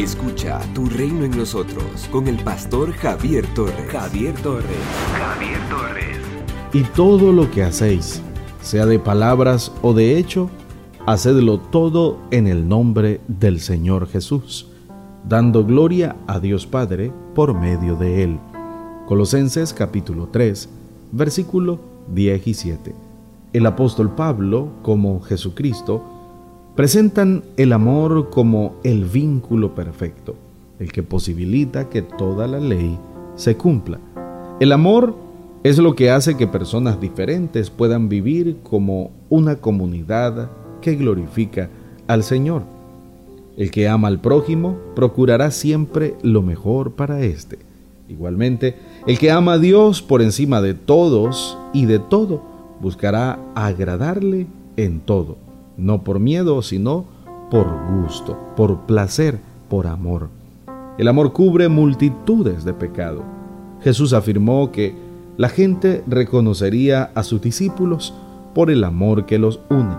Escucha Tu Reino en Nosotros con el pastor Javier Torres. Javier Torres. Javier Torres. Y todo lo que hacéis, sea de palabras o de hecho, hacedlo todo en el nombre del Señor Jesús, dando gloria a Dios Padre por medio de Él. Colosenses capítulo 3, versículo 17. El apóstol Pablo, como Jesucristo, presentan el amor como el vínculo perfecto, el que posibilita que toda la ley se cumpla. El amor es lo que hace que personas diferentes puedan vivir como una comunidad que glorifica al Señor. El que ama al prójimo procurará siempre lo mejor para éste. Igualmente, el que ama a Dios por encima de todos y de todo, buscará agradarle en todo no por miedo, sino por gusto, por placer, por amor. El amor cubre multitudes de pecado. Jesús afirmó que la gente reconocería a sus discípulos por el amor que los une.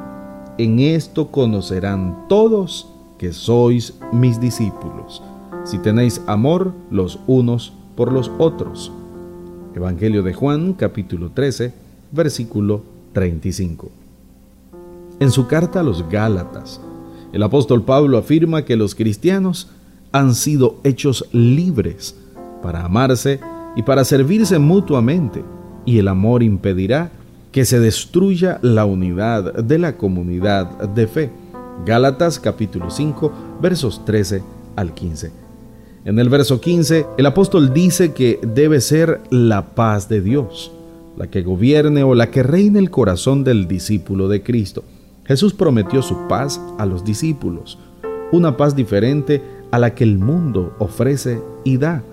En esto conocerán todos que sois mis discípulos, si tenéis amor los unos por los otros. Evangelio de Juan capítulo 13, versículo 35. En su carta a los Gálatas, el apóstol Pablo afirma que los cristianos han sido hechos libres para amarse y para servirse mutuamente, y el amor impedirá que se destruya la unidad de la comunidad de fe. Gálatas capítulo 5 versos 13 al 15. En el verso 15, el apóstol dice que debe ser la paz de Dios, la que gobierne o la que reine el corazón del discípulo de Cristo. Jesús prometió su paz a los discípulos, una paz diferente a la que el mundo ofrece y da.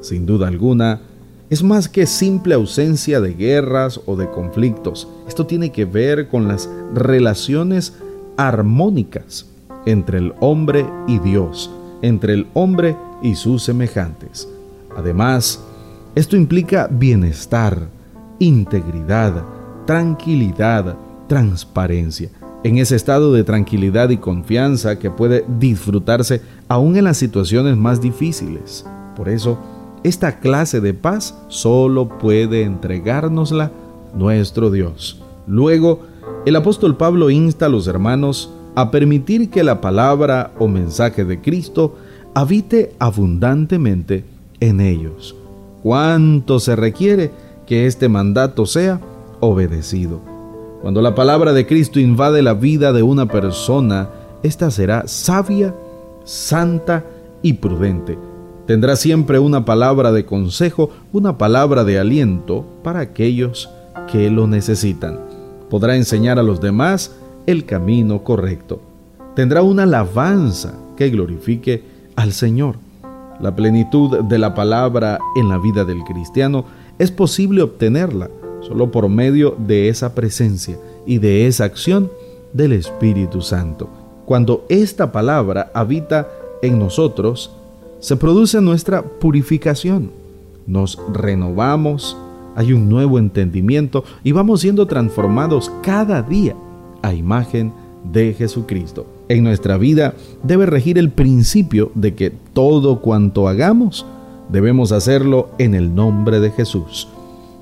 Sin duda alguna, es más que simple ausencia de guerras o de conflictos. Esto tiene que ver con las relaciones armónicas entre el hombre y Dios, entre el hombre y sus semejantes. Además, esto implica bienestar, integridad, tranquilidad, transparencia en ese estado de tranquilidad y confianza que puede disfrutarse aún en las situaciones más difíciles. Por eso, esta clase de paz solo puede entregárnosla nuestro Dios. Luego, el apóstol Pablo insta a los hermanos a permitir que la palabra o mensaje de Cristo habite abundantemente en ellos. ¿Cuánto se requiere que este mandato sea obedecido? Cuando la palabra de Cristo invade la vida de una persona, ésta será sabia, santa y prudente. Tendrá siempre una palabra de consejo, una palabra de aliento para aquellos que lo necesitan. Podrá enseñar a los demás el camino correcto. Tendrá una alabanza que glorifique al Señor. La plenitud de la palabra en la vida del cristiano es posible obtenerla solo por medio de esa presencia y de esa acción del Espíritu Santo. Cuando esta palabra habita en nosotros, se produce nuestra purificación. Nos renovamos, hay un nuevo entendimiento y vamos siendo transformados cada día a imagen de Jesucristo. En nuestra vida debe regir el principio de que todo cuanto hagamos, debemos hacerlo en el nombre de Jesús.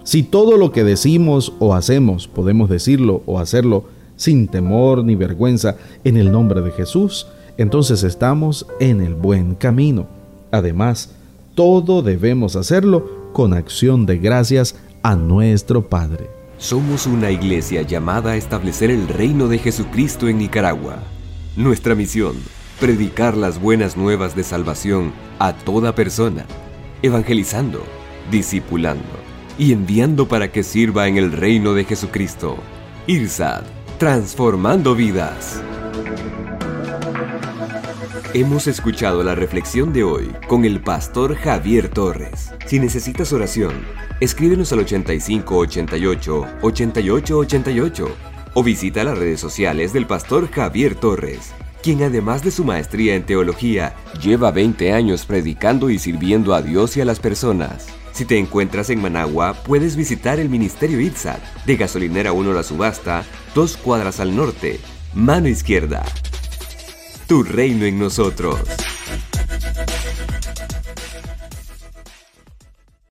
Si todo lo que decimos o hacemos podemos decirlo o hacerlo sin temor ni vergüenza en el nombre de Jesús, entonces estamos en el buen camino. Además, todo debemos hacerlo con acción de gracias a nuestro Padre. Somos una iglesia llamada a establecer el reino de Jesucristo en Nicaragua. Nuestra misión, predicar las buenas nuevas de salvación a toda persona, evangelizando, discipulando y enviando para que sirva en el reino de Jesucristo. IRSAD, transformando vidas. Hemos escuchado la reflexión de hoy con el pastor Javier Torres. Si necesitas oración, escríbenos al 8588 8888 o visita las redes sociales del pastor Javier Torres, quien además de su maestría en teología, lleva 20 años predicando y sirviendo a Dios y a las personas. Si te encuentras en Managua, puedes visitar el Ministerio ITSAT de Gasolinera 1 La Subasta, dos cuadras al norte, mano izquierda. Tu reino en nosotros.